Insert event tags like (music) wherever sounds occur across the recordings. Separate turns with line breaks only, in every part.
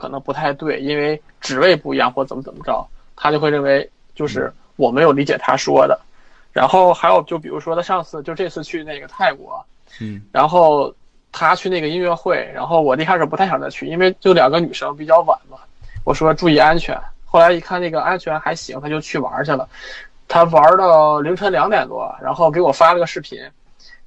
可能不太对，因为职位不一样或怎么怎么着，他就会认为就是我没有理解他说的。然后还有就比如说他上次就这次去那个泰国，
嗯
然后他去那个音乐会，然后我一开始不太想再去，因为就两个女生比较晚嘛，我说注意安全。后来一看那个安全还行，他就去玩去了。他玩到凌晨两点多，然后给我发了个视频，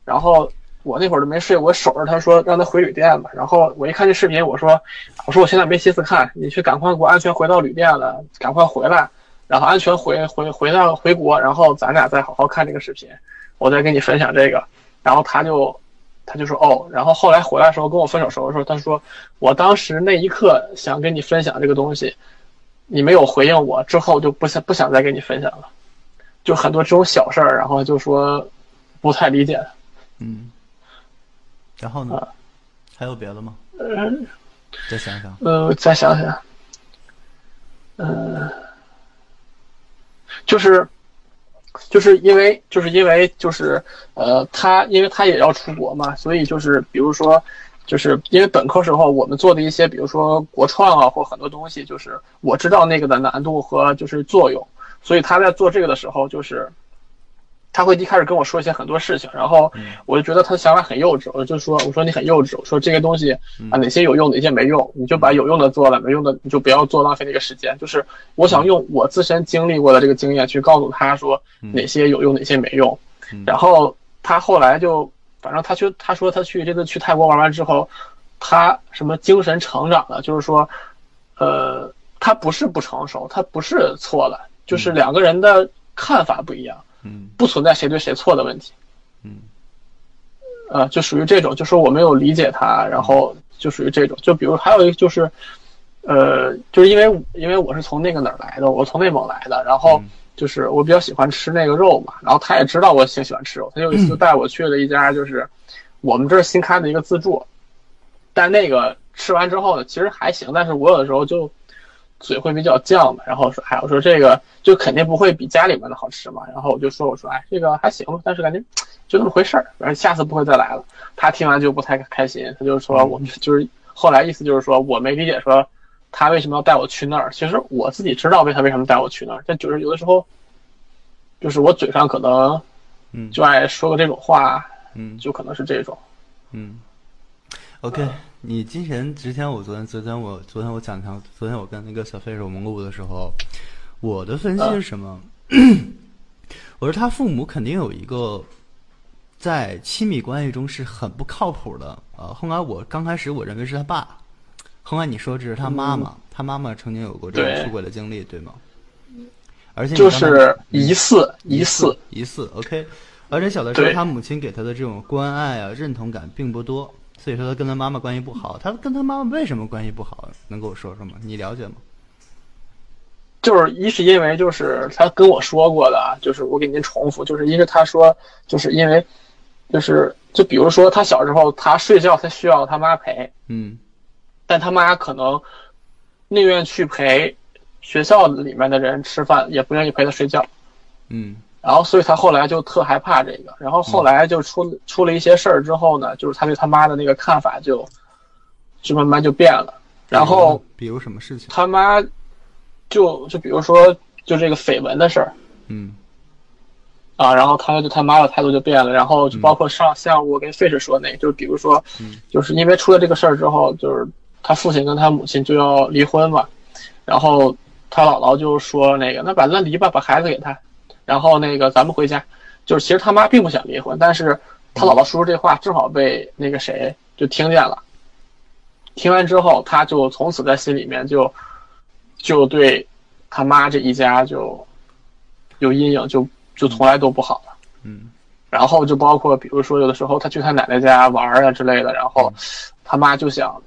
然后我那会儿都没睡，我守着他说让他回旅店吧。然后我一看这视频，我说我说我现在没心思看，你去赶快给我安全回到旅店了，赶快回来，然后安全回回回到回国，然后咱俩再好好看这个视频，我再跟你分享这个。然后他就他就说哦，然后后来回来的时候跟我分手时候说，他说我当时那一刻想跟你分享这个东西，你没有回应我，之后就不想不想再跟你分享了。就很多这种小事儿，然后就说不太理解。
嗯，然后呢？还有别的吗？
嗯
再想想。
呃，再想想，嗯、就是就是因为就是因为就是呃，他因为他也要出国嘛，所以就是比如说。就是因为本科时候我们做的一些，比如说国创啊，或很多东西，就是我知道那个的难度和就是作用，所以他在做这个的时候，就是他会一开始跟我说一些很多事情，然后我就觉得他的想法很幼稚，我就说我说你很幼稚，我说这个东西啊哪些有用哪些没用，你就把有用的做了，没用的你就不要做，浪费那个时间。就是我想用我自身经历过的这个经验去告诉他说哪些有用哪些没用，然后他后来就反正他去他说他去这次去泰国玩完之后，他什么精神成长了，就是说，呃，他不是不成熟，他不是错了，就是两个人的看法不一样。
嗯
不存在谁对谁错的问题，
嗯。
呃，就属于这种，就说我没有理解他，然后就属于这种。就比如还有一个就是，呃，就是因为因为我是从那个哪儿来的，我从内蒙来的，然后就是我比较喜欢吃那个肉嘛，然后他也知道我挺喜欢吃肉，他就有一次就带我去了一家就是我们这儿新开的一个自助，但那个吃完之后呢，其实还行，但是我有的时候就嘴会比较犟嘛，然后说，哎，我说这个就肯定不会比家里面的好吃嘛，然后我就说，我说，哎，这个还行，但是感觉就那么回事儿，反正下次不会再来了。他听完就不太开心，他就说，我们就是后来意思就是说我没理解说他为什么要带我去那儿，其实我自己知道为他为什么带我去那儿，但就是有的时候，就是我嘴上可能
嗯
就爱说个这种话，
嗯
就可能是这种。
嗯。OK，你之前之前我昨天昨天我昨天我讲堂昨天我跟那个小飞手蒙古的时候，我的分析是什么？(coughs) 我说他父母肯定有一个在亲密关系中是很不靠谱的。呃，后来我刚开始我认为是他爸，后来你说这是他妈妈，他妈妈曾经有过这种出轨的经历，对吗？而且你
就是疑似疑似，
疑似，OK。而且小的时候，他母亲给他的这种关爱啊、认同感并不多，所以说他跟他妈妈关系不好。他跟他妈妈为什么关系不好？能跟我说说吗？你了解吗？
就是一是因为就是他跟我说过的，就是我给您重复，就是一是他说就是因为就是就比如说他小时候他睡觉他需要他妈陪，
嗯
但他妈可能宁愿去陪学校里面的人吃饭，也不愿意陪他睡觉。
嗯
然后，所以他后来就特害怕这个。然后后来就出出了一些事儿之后呢，就是他对他妈的那个看法就就慢慢就变了。然后
比如什么事情？
他妈就就比如说就这个绯闻的事儿
嗯
啊，然后他对他妈的态度就变了。然后就包括上像我跟费氏说那个，就是比如说
嗯，
就是因为出了这个事儿之后，就是他父亲跟他母亲就要离婚嘛，然后他姥姥就说那个那把那离吧，把孩子给他，然后那个咱们回家。就是其实他妈并不想离婚，但是他姥姥说出这话正好被那个谁就听见了。听完之后，他就从此在心里面就就对他妈这一家就有阴影，就就从来都不好了。
嗯
然后就包括比如说有的时候他去他奶奶家玩啊之类的，然后他妈就想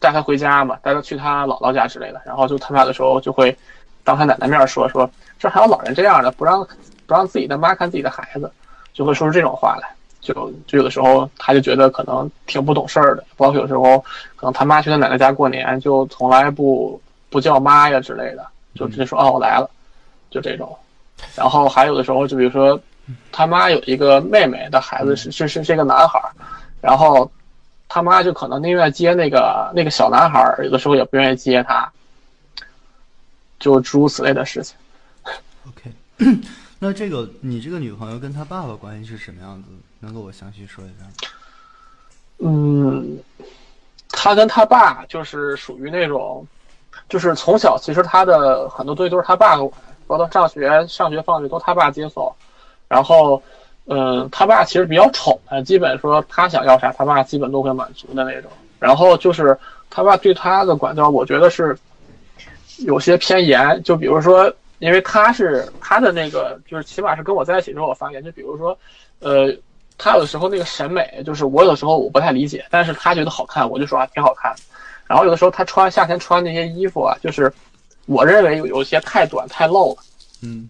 带他回家嘛，带他去他姥姥家之类的，然后就他妈有的时候就会当他奶奶面说说这还有老人这样的，不让不让自己的妈看自己的孩子，就会说出这种话来。就就有的时候他就觉得可能挺不懂事儿的，包括有时候可能他妈去他奶奶家过年就从来不不叫妈呀之类的，就直接说哦我来了，就这种。然后还有的时候就比如说他妈有一个妹妹的孩子是是是是一个男孩儿，然后他妈就可能宁愿接那个那个小男孩儿，有的时候也不愿意接他，就诸如此类的事情。
OK，(clears throat) 那这个你这个女朋友跟她爸爸关系是什么样子？能给我详细说一下吗？
嗯，她跟她爸就是属于那种，就是从小其实她的很多东西都是她爸管，包括上学、上学、放学都她爸接送。然后，嗯，他爸其实比较宠他，基本说他想要啥，他爸基本都会满足的那种。然后就是他爸对他的管教，我觉得是有些偏严。就比如说，因为他是他的那个，就是起码是跟我在一起之后我发现，就比如说，呃。他有的时候那个审美，就是我有的时候我不太理解，但是他觉得好看，我就说啊挺好看。然后有的时候他穿夏天穿那些衣服啊，就是我认为有有些太短太露了，
嗯，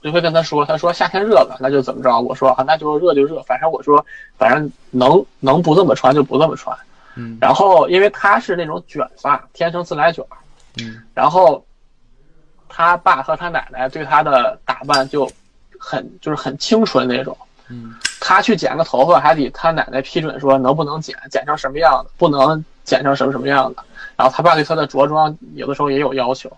我就会跟他说，他说夏天热了，那就怎么着？我说啊那就热就热，反正我说反正能能不这么穿就不这么穿。
嗯，
然后因为他是那种卷发，天生自来卷，
嗯，
然后他爸和他奶奶对他的打扮就很就是很清纯那种。
嗯，
他去剪个头发，还得他奶奶批准说能不能剪，剪成什么样的，不能剪成什么什么样的。然后他爸对他的着装有的时候也有要求，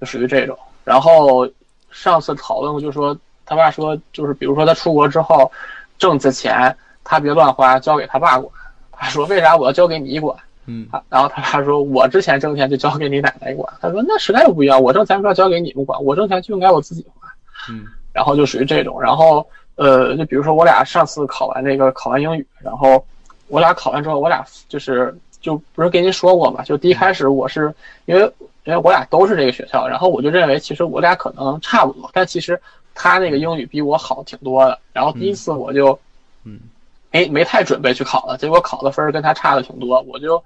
就属于这种。然后上次讨论过，就说他爸说，就是比如说他出国之后挣的钱，他别乱花，交给他爸管。他说为啥我要交给你管？
嗯，
然后他爸说，我之前挣钱就交给你奶奶管。他说那时代又不一样，我挣钱不要交给你们管，我挣钱就应该我自己花。
嗯，
然后就属于这种，然后。呃，就比如说我俩上次考完那个考完英语，然后我俩考完之后，我俩就是就不是跟您说过嘛？就第一开始我是因为因为我俩都是这个学校，然后我就认为其实我俩可能差不多，但其实他那个英语比我好挺多的。然后第一次我就
嗯，
哎没太准备去考了，结果考的分跟他差的挺多，我就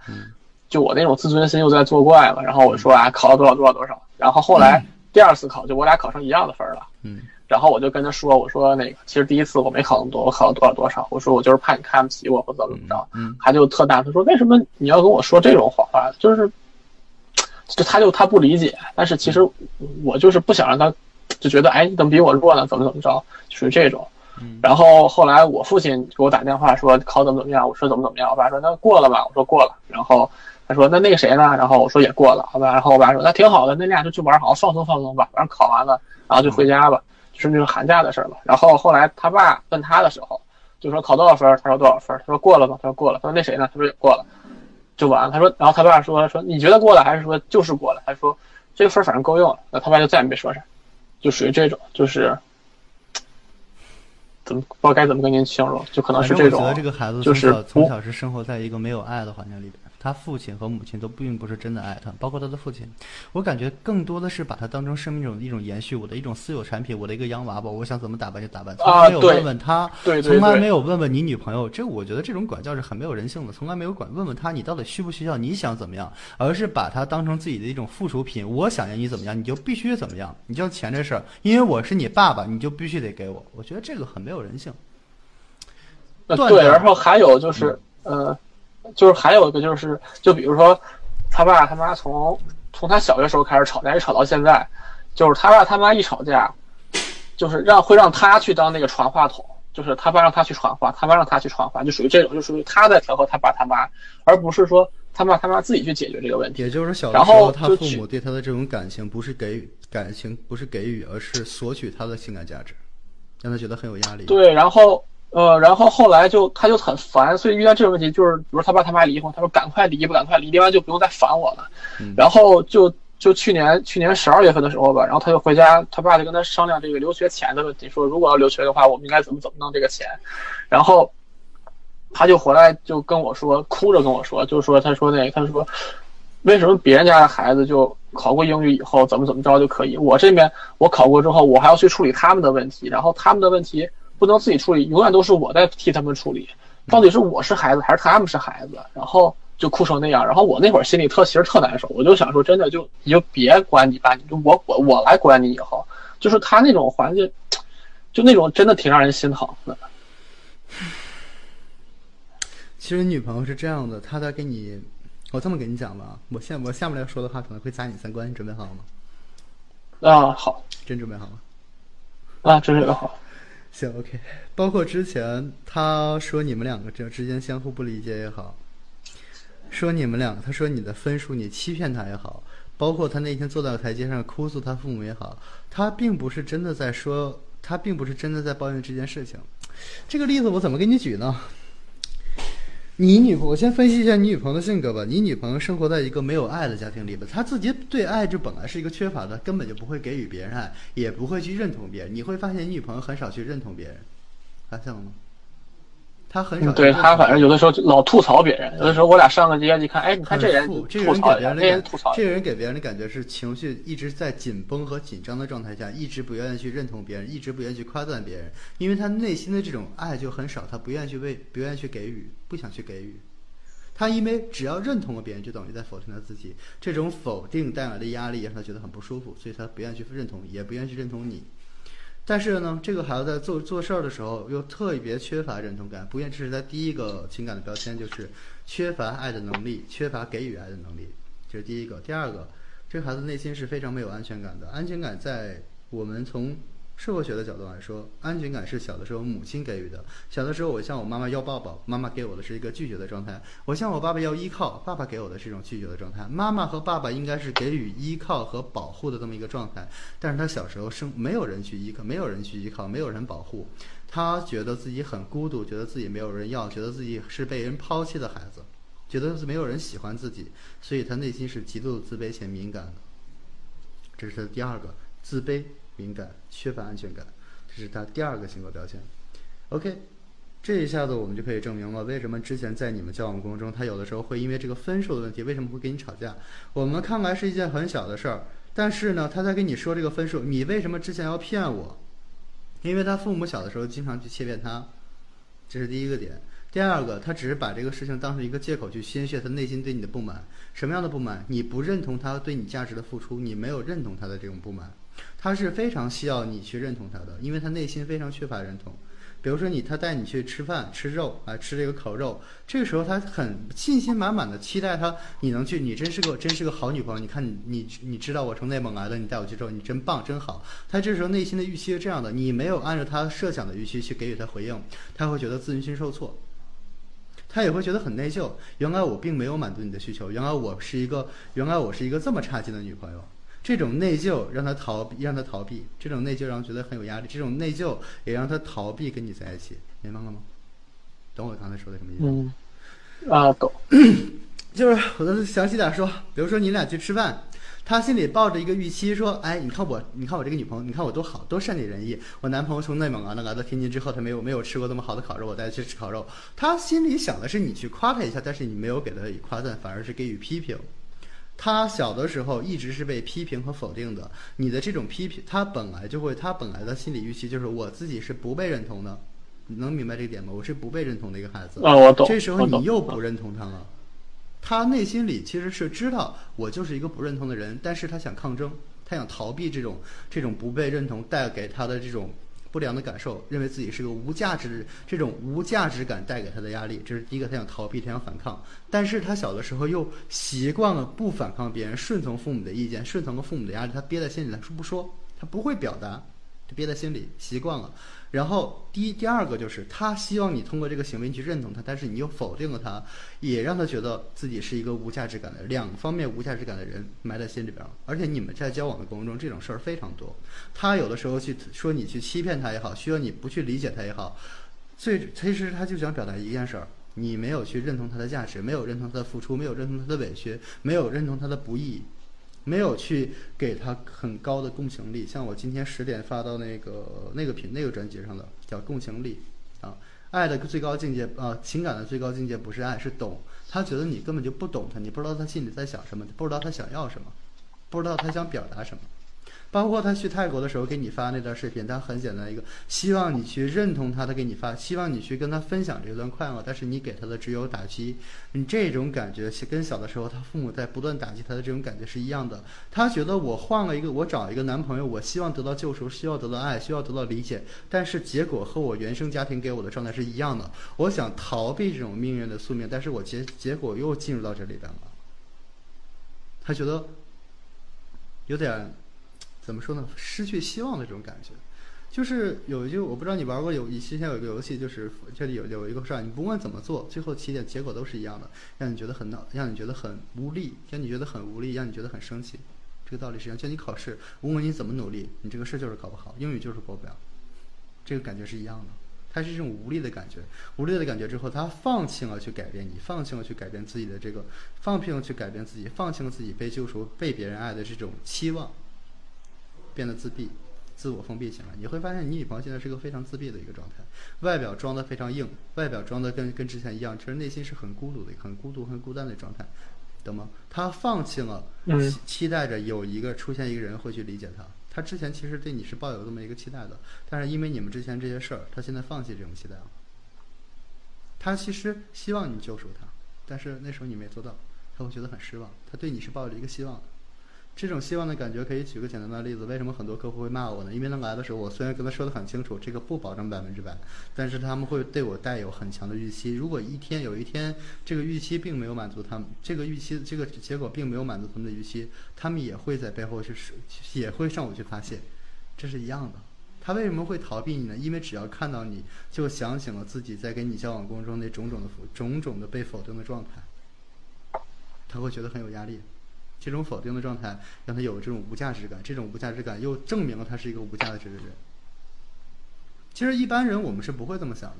就我那种自尊心又在作怪了。然后我说啊，考了多少多少多少。然后后来第二次考，就我俩考成一样的分了。
嗯。
然后我就跟他说：“我说那个，其实第一次我没考那么多，我考了多少多少。我说我就是怕你看不起我，或怎么怎么着。”
嗯，
他就特大，他说：“为什么你要跟我说这种谎话？就是，就他就他不理解。但是其实我就是不想让他就觉得，哎，你怎么比我弱呢？怎么怎么着？属于这种。然后后来我父亲给我打电话说考怎么怎么样，我说怎么怎么样。我爸说那过了吧，我说过了。然后他说那那个谁呢？然后我说也过了，好吧。然后我爸说那挺好的，那俩就去玩好好，放松放松吧。反正考完了，然后就回家吧。就是那种寒假的事儿了。然后后来他爸问他的时候，就说考多少分？他说多少分？他说过了吗？他说过了。他说那谁呢？他说也过了，就完了。他说，然后他爸说说你觉得过了还是说就是过了？他说这个分反正够用了。那他爸就再也没说啥，就属于这种，就是怎么不知道该怎么跟您形容，就可能是这种。
我觉得这个孩子
就是
从小是生活在一个没有爱的环境里边。他父亲和母亲都并不是真的爱他，包括他的父亲，我感觉更多的是把他当成生命中的一种延续，我的一种私有产品，我的一个洋娃娃，我想怎么打扮就打扮，从来没有问问他，
对
从来没有问问你女朋友，这我觉得这种管教是很没有人性的，从来没有管问问他你到底需不需要，你想怎么样，而是把他当成自己的一种附属品，我想要你怎么样，你就必须怎么样，你就钱这事儿，因为我是你爸爸，你就必须得给我，我觉得这个很没有人性。
呃，对，然后还有就是，呃。就是还有一个就是，就比如说，他爸他妈从从他小学时候开始吵架，一吵到现在，就是他爸他妈一吵架，就是让会让他去当那个传话筒，就是他爸让他去传话，他妈让他去传话，就属于这种，就属于他在调和他爸他妈，而不是说他爸他妈自己去解决这个问题。
也就是小的时候，他父母对他的这种感情不是给予感情，不是给予，而是索取他的情感价值，让他觉得很有压力。
对，然后。呃，然后后来就他就很烦，所以遇到这种问题，就是比如他爸他妈离婚，他说赶快离不，赶快离，离完就不用再烦我了。
嗯、
然后就就去年去年十二月份的时候吧，然后他就回家，他爸就跟他商量这个留学钱的问题，说如果要留学的话，我们应该怎么怎么弄这个钱。然后他就回来就跟我说，哭着跟我说，就是说他说那个他说为什么别人家的孩子就考过英语以后怎么怎么着就可以，我这边我考过之后，我还要去处理他们的问题，然后他们的问题。不能自己处理，永远都是我在替他们处理。到底是我是孩子还是他们是孩子？然后就哭成那样。然后我那会儿心里特其实特难受，我就想说，真的就你就别管你爸，你就我我我来管你以后。就是他那种环境，就那种真的挺让人心疼的。(sighs)
其实女朋友是这样的，她在给你，我这么给你讲吧，我现我下面来说的话可能会砸你三观，你准备好了吗？
啊，好，
真准备好了。
啊，真准备好。
行，OK，包括之前他说你们两个这之间相互不理解也好，说你们两个，他说你的分数你欺骗他也好，包括他那天坐在台阶上哭诉他父母也好，他并不是真的在说，他并不是真的在抱怨这件事情。这个例子我怎么给你举呢？你女朋友，我先分析一下你女朋友的性格吧。你女朋友生活在一个没有爱的家庭里边，她自己对爱就本来是一个缺乏的，根本就不会给予别人爱，也不会去认同别人。你会发现，你女朋友很少去认同别人，发现了吗？她很少。
对他，反正有的时候老吐槽别人。有的时候我俩上个街，一看，哎，你看这人
这个人给别人
的感觉，
这个人给别人的感觉是情绪一直在紧绷和紧张的状态下，一直不愿意去认同别人，一直不愿意去夸赞别人，因为他内心的这种爱就很少，他不愿意去为，不愿意去给予，不想去给予。他因为只要认同了别人，就等于在否定他自己，这种否定带来的压力让他觉得很不舒服，所以他不愿意去认同，也不愿意去认同你。但是呢，这个孩子在做做事儿的时候又特别缺乏认同感，不愿这是他第一个情感的标签，就是缺乏爱的能力，缺乏给予爱的能力，这是第一个。第二个，这个孩子内心是非常没有安全感的，安全感在我们从。社会学的角度来说，安全感是小的时候母亲给予的。小的时候，我向我妈妈要抱抱，妈妈给我的是一个拒绝的状态；我向我爸爸要依靠，爸爸给我的是一种拒绝的状态。妈妈和爸爸应该是给予依靠和保护的这么一个状态，但是他小时候生没有人去依靠，没有人去依靠，没有人保护，他觉得自己很孤独，觉得自己没有人要，觉得自己是被人抛弃的孩子，觉得是没有人喜欢自己，所以他内心是极度自卑且敏感的。这是他的第二个自卑。敏感、缺乏安全感，这是他第二个性格标签。OK，这一下子我们就可以证明了为什么之前在你们交往过程中，他有的时候会因为这个分数的问题，为什么会跟你吵架？我们看来是一件很小的事儿，但是呢，他在跟你说这个分数，你为什么之前要骗我？因为他父母小的时候经常去欺骗他，这是第一个点。第二个，他只是把这个事情当成一个借口去宣泄他内心对你的不满。什么样的不满？你不认同他对你价值的付出，你没有认同他的这种不满。他是非常需要你去认同他的，因为他内心非常缺乏认同。比如说你，他带你去吃饭吃肉啊，吃这个烤肉，这个时候他很信心满满的期待他，你能去，你真是个真是个好女朋友。你看你你你知道我从内蒙来的，你带我去之后，你真棒真好。他这时候内心的预期是这样的，你没有按照他设想的预期去给予他回应，他会觉得自尊心受挫，他也会觉得很内疚。原来我并没有满足你的需求，原来我是一个原来我是一个这么差劲的女朋友。这种内疚让他逃避，让他逃避。这种内疚让他觉得很有压力。这种内疚也让他逃避跟你在一起，明白了吗？懂我刚才说的什么意思？
嗯，啊，懂。(coughs)
就是我再详细点说，比如说你俩去吃饭，他心里抱着一个预期，说：“哎，你看我，你看我这个女朋友，你看我多好，多善解人意。我男朋友从内蒙啊，那来到天津之后，他没有没有吃过这么好的烤肉，我带他去吃烤肉。他心里想的是你去夸他一下，但是你没有给他以夸赞，反而是给予批评。”他小的时候一直是被批评和否定的，你的这种批评，他本来就会，他本来的心理预期就是我自己是不被认同的，你能明白这个点吗？我是不被认同的一个孩子。
啊，我懂。
这时候你又不认同他了，他内心里其实是知道我就是一个不认同的人，但是他想抗争，他想逃避这种这种不被认同带给他的这种。不良的感受，认为自己是个无价值，这种无价值感带给他的压力，这是第一个。他想逃避，他想反抗，但是他小的时候又习惯了不反抗别人，顺从父母的意见，顺从了父母的压力，他憋在心里，他说不说，他不会表达，他憋在心里，习惯了。然后第一、第二个就是他希望你通过这个行为去认同他，但是你又否定了他，也让他觉得自己是一个无价值感的两方面无价值感的人埋在心里边。而且你们在交往的过程中，这种事儿非常多。他有的时候去说你去欺骗他也好，需要你不去理解他也好，最其实他就想表达一件事儿：你没有去认同他的价值，没有认同他的付出，没有认同他的委屈，没有认同他的不易。没有去给他很高的共情力，像我今天十点发到那个那个品那个专辑上的叫共情力，啊，爱的最高境界啊，情感的最高境界不是爱，是懂。他觉得你根本就不懂他，你不知道他心里在想什么，不知道他想要什么，不知道他想表达什么。包括他去泰国的时候给你发那段视频，他很简单一个，希望你去认同他，他给你发，希望你去跟他分享这段快乐，但是你给他的只有打击，你这种感觉跟小的时候他父母在不断打击他的这种感觉是一样的。他觉得我换了一个，我找一个男朋友，我希望得到救赎，需要得到爱，需要得到理解，但是结果和我原生家庭给我的状态是一样的。我想逃避这种命运的宿命，但是我结结果又进入到这里边了。他觉得有点。怎么说呢？失去希望的这种感觉，就是有一句我不知道你玩过有，之前有一个游戏，就是这里有有一个事儿，你不管怎么做，最后起点结果都是一样的，让你觉得很恼，让你觉得很无力，让你觉得很无力，让你觉得很生气。这个道理是一样，就你考试，无论你怎么努力，你这个事儿就是考不好，英语就是过不了，这个感觉是一样的。它是一种无力的感觉，无力的感觉之后，他放弃了去改变你，放弃了去改变自己的这个，放弃了去改变自己，放弃了自己被救赎、被别人爱的这种期望，变得自闭。自我封闭起来，你会发现你女朋友现在是个非常自闭的一个状态，外表装的非常硬，外表装的跟跟之前一样，其实内心是很孤独的，很孤独、很孤单的状态，懂吗？她放弃了，期待着有一个出现一个人会去理解她。她之前其实对你是抱有这么一个期待的，但是因为你们之前这些事儿，她现在放弃这种期待了。她其实希望你救赎她，但是那时候你没做到，她会觉得很失望。她对你是抱着一个希望的。这种希望的感觉可以举个简单的例子，为什么很多客户会骂我呢？因为他来的时候，我虽然跟他说的很清楚，这个不保证百分之百，但是他们会对我带有很强的预期。如果一天有一天这个预期并没有满足他们，这个预期这个结果并没有满足他们的预期，他们也会在背后去也会上我去发泄，这是一样的。他为什么会逃避你呢？因为只要看到你就想起了自己在跟你交往过程中那种种的种种的被否定的状态，他会觉得很有压力。这种否定的状态让他有这种无价值感，这种无价值感又证明了他是一个无价值的人。其实一般人我们是不会这么想的，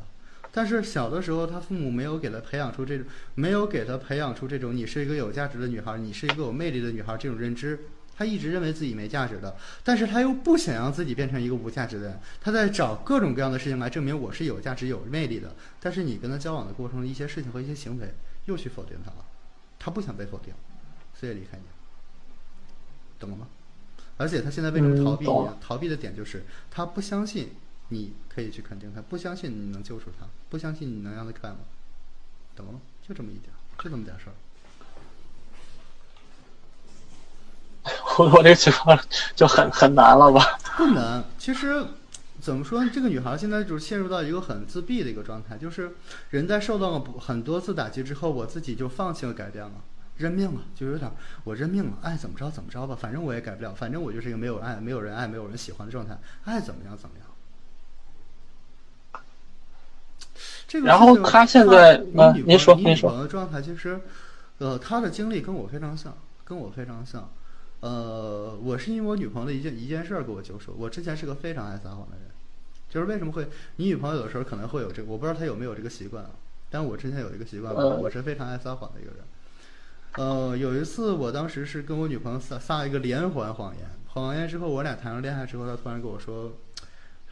但是小的时候他父母没有给他培养出这种，没有给他培养出这种你是一个有价值的女孩，你是一个有魅力的女孩这种认知。他一直认为自己没价值的，但是他又不想让自己变成一个无价值的人，他在找各种各样的事情来证明我是有价值、有魅力的。但是你跟他交往的过程中，一些事情和一些行为又去否定他了，他不想被否定。所以离开你，懂了吗？而且他现在为什么逃避你？逃避的点就是他不相信你可以去肯定他，不相信你能救出他，不相信你能让他看吗，懂了吗？就这么一点，就这么点事儿。(laughs)
我我这个情况就很很难了吧？
不难，其实怎么说？这个女孩现在就是陷入到一个很自闭的一个状态，就是人在受到了很多次打击之后，我自己就放弃了改变了。认命了，就有点我认命了，爱怎么着怎么着吧，反正我也改不了，反正我就是一个没有爱、没有人爱、没有人喜欢的状态，爱怎么样怎么样。这个
然后他现在，嗯，您说，您说。
女朋友状态其实，呃，他的经历跟我非常像，跟我非常像。呃，我是因为我女朋友的一件一件事儿给我救赎。我之前是个非常爱撒谎的人，就是为什么会你女朋友有的时候可能会有这个，我不知道她有没有这个习惯啊。但我之前有一个习惯，我是非常爱撒谎的一个人。呃，有一次，我当时是跟我女朋友撒撒一个连环谎言，谎言之后，我俩谈上恋爱之后，她突然跟我说：“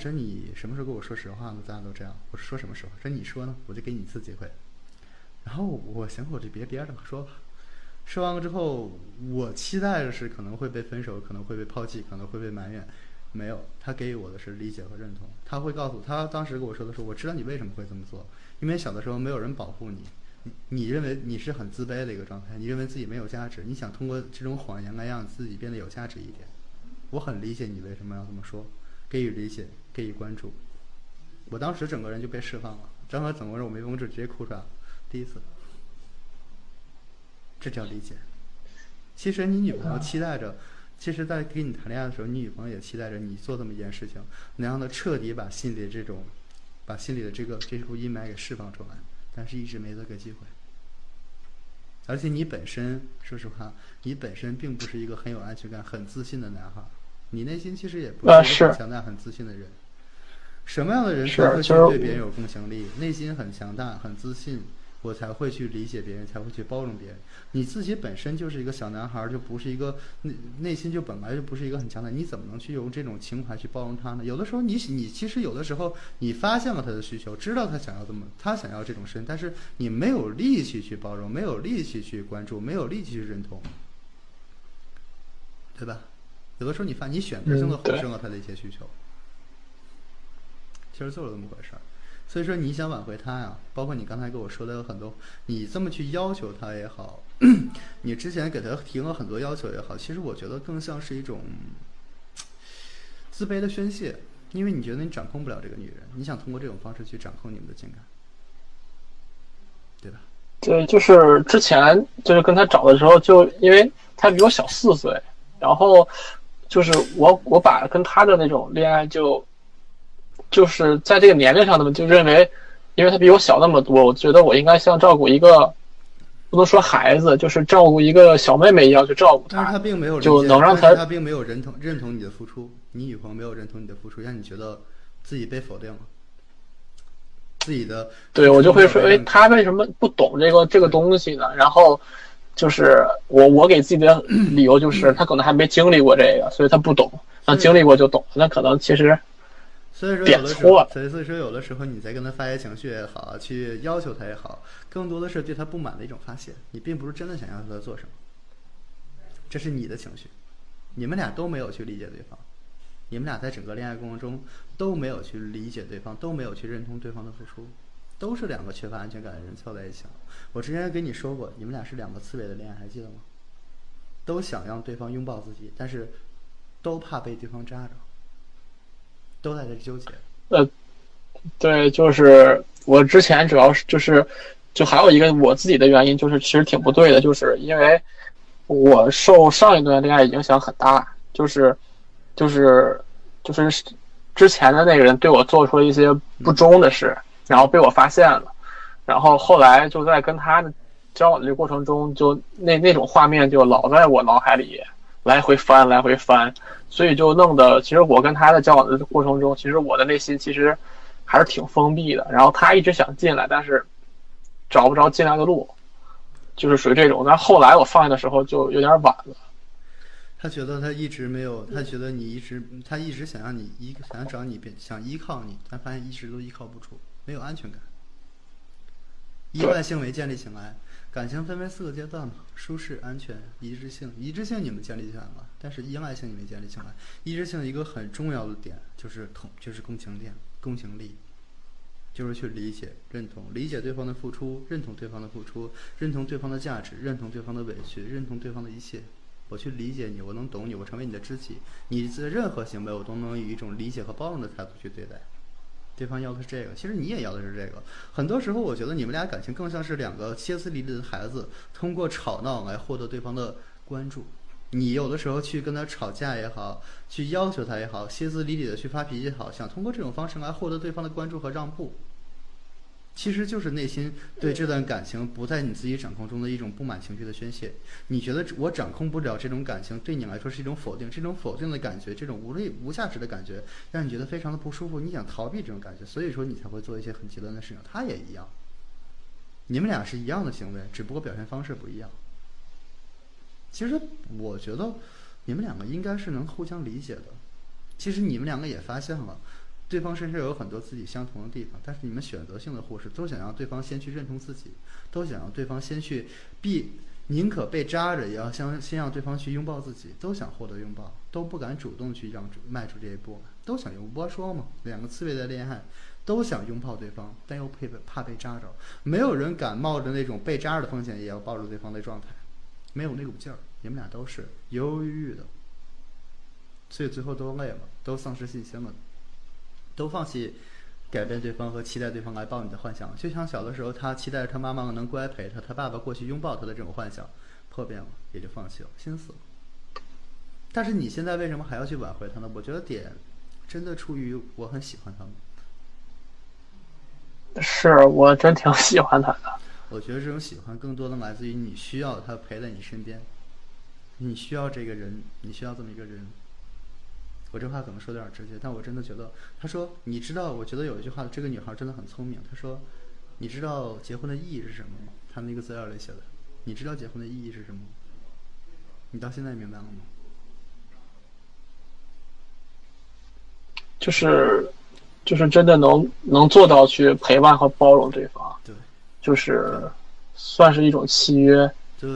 说你什么时候跟我说实话呢？咱俩都这样。”我说：“说什么实话？说你说呢？我就给你一次机会。”然后我想，我就别憋着说吧。说完了之后，我期待的是可能会被分手，可能会被抛弃，可能会被埋怨。没有，他给予我的是理解和认同。他会告诉我他当时跟我说的是：“我知道你为什么会这么做，因为小的时候没有人保护你。”你认为你是很自卑的一个状态，你认为自己没有价值，你想通过这种谎言来让自己变得有价值一点。我很理解你为什么要这么说，给予理解，给予关注。我当时整个人就被释放了，正好整个人我没绷住，直接哭出来了。第一次，这叫理解。其实你女朋友期待着，其实，在跟你谈恋爱的时候，你女朋友也期待着你做这么一件事情，能让她彻底把心里这种，把心里的这个这股阴霾给释放出来。但是一直没这个机会，而且你本身，说实话，你本身并不是一个很有安全感、很自信的男孩，你内心其实也不是很强大、很自信的人。什么样的人才会去对别人有共情力？内心很强大、很自信。我才会去理解别人，才会去包容别人。你自己本身就是一个小男孩，就不是一个内内心就本来就不是一个很强大，你怎么能去用这种情怀去包容他呢？有的时候，你你其实有的时候，你发现了他的需求，知道他想要这么，他想要这种身，但是你没有力气去包容，没有力气去关注，没有力气去认同，对吧？有的时候你发，你选择性的忽视了他的一些需求，其实就是这么回事儿。所以说你想挽回他呀，包括你刚才跟我说的有很多，你这么去要求他也好，(clears throat) 你之前给他提了很多要求也好，其实我觉得更像是一种自卑的宣泄，因为你觉得你掌控不了这个女人，你想通过这种方式去掌控你们的情感，对吧？
对，就是之前就是跟他找的时候，就因为他比我小四岁，然后就是我我把跟他的那种恋爱就。就是在这个年龄上的，就认为，因为他比我小那么多，我觉得我应该像照顾一个，不能说孩子，就是照顾一个小妹妹一样去照顾
但是他并没有
就能让他
他并没有认同认同你的付出，你女朋友没有认同你的付出，让你觉得自己被否定了，自己的
对我就会说，哎，他为什么不懂这个这个东西呢？然后就是我我给自己的理由就是 (clears throat) 他可能还没经历过这个，所以他不懂。那经历过就懂，那可能其实
所以说有的时，候所以所以说有的时候你在跟他发泄情绪也好，去要求他也好，更多的是对他不满的一种发泄，你并不是真的想要他做什么，这是你的情绪，你们俩都没有去理解对方，你们俩在整个恋爱过程中都没有去理解对方，都没有去认同对方的付出，都是两个缺乏安全感的人凑在一起了。我之前跟你说过，你们俩是两个刺猬的恋爱，还记得吗？都想让对方拥抱自己，但是都怕被对方扎着，都在这纠结。
呃，对，就是我之前主要是就是，就还有一个我自己的原因，就是其实挺不对的，就是因为我受上一段恋爱影响很大，就是就是就是之前的那个人对我做出了一些不忠的事，然后被我发现了，然后后来就在跟他的交往的这个过程中，就那那种画面就老在我脑海里来回翻，来回翻，所以就弄得，其实我跟他的交往的过程中，其实我的内心其实还是挺封闭的。然后他一直想进来，但是找不着进来的路，就是属于这种。但后来我放下的时候就有点晚了。
他觉得他一直没有，他觉得你一直，他一直想让你依，想找你变，想依靠你，但发现一直都依靠不住，没有安全感。意外性没建立起来，感情分为四个阶段嘛：舒适、安全、一致性。一致性你们建立起来了，但是依赖性你没建立起来。一致性一个很重要的点就是同，就是共情点、共情力，就是去理解、认同，理解对方的付出，认同对方的付出，认同对方的价值，认同对方的委屈，认同对方的一切。我去理解你，我能懂你，我成为你的知己。你的任何行为，我都能以一种理解和包容的态度去对待。对方要的是这个，其实你也要的是这个。很多时候，我觉得你们俩感情更像是两个歇斯底里的孩子，通过吵闹来获得对方的关注。你有的时候去跟他吵架也好，去要求他也好，歇斯底里的去发脾气也好，想通过这种方式来获得对方的关注和让步。其实就是内心对这段感情不在你自己掌控中的一种不满情绪的宣泄。你觉得我掌控不了这种感情，对你来说是一种否定，这种否定的感觉，这种无力、无价值的感觉，让你觉得非常的不舒服。你想逃避这种感觉，所以说你才会做一些很极端的事情。他也一样，你们俩是一样的行为，只不过表现方式不一样。其实我觉得你们两个应该是能互相理解的。其实你们两个也发现了。对方身上有很多自己相同的地方，但是你们选择性的忽视，都想让对方先去认同自己，都想让对方先去避，宁可被扎着也要先先让对方去拥抱自己，都想获得拥抱，都不敢主动去让迈出这一步，都想拥抱。说嘛，两个刺猬的恋爱，都想拥抱对方，但又怕被怕被扎着，没有人敢冒着那种被扎着的风险也要抱住对方的状态，没有那股劲儿。你们俩都是犹犹豫豫的，所以最后都累了，都丧失信心了。都放弃改变对方和期待对方来抱你的幻想，就像小的时候，他期待着他妈妈能过来陪他，他爸爸过去拥抱他的这种幻想破灭了，也就放弃了，心死了。但是你现在为什么还要去挽回他呢？我觉得点真的出于我很喜欢他吗？
是我真挺喜欢他的。
我觉得这种喜欢更多的来自于你需要他陪在你身边，你需要这个人，你需要这么一个人。我这话可能说的有点直接，但我真的觉得，他说，你知道，我觉得有一句话，这个女孩真的很聪明。她说，你知道结婚的意义是什么吗？他那个资料里写的，你知道结婚的意义是什么吗？你到现在明白了吗？
就是，就是真的能能做到去陪伴和包容对方，
对，
就是算是一种契约。
对，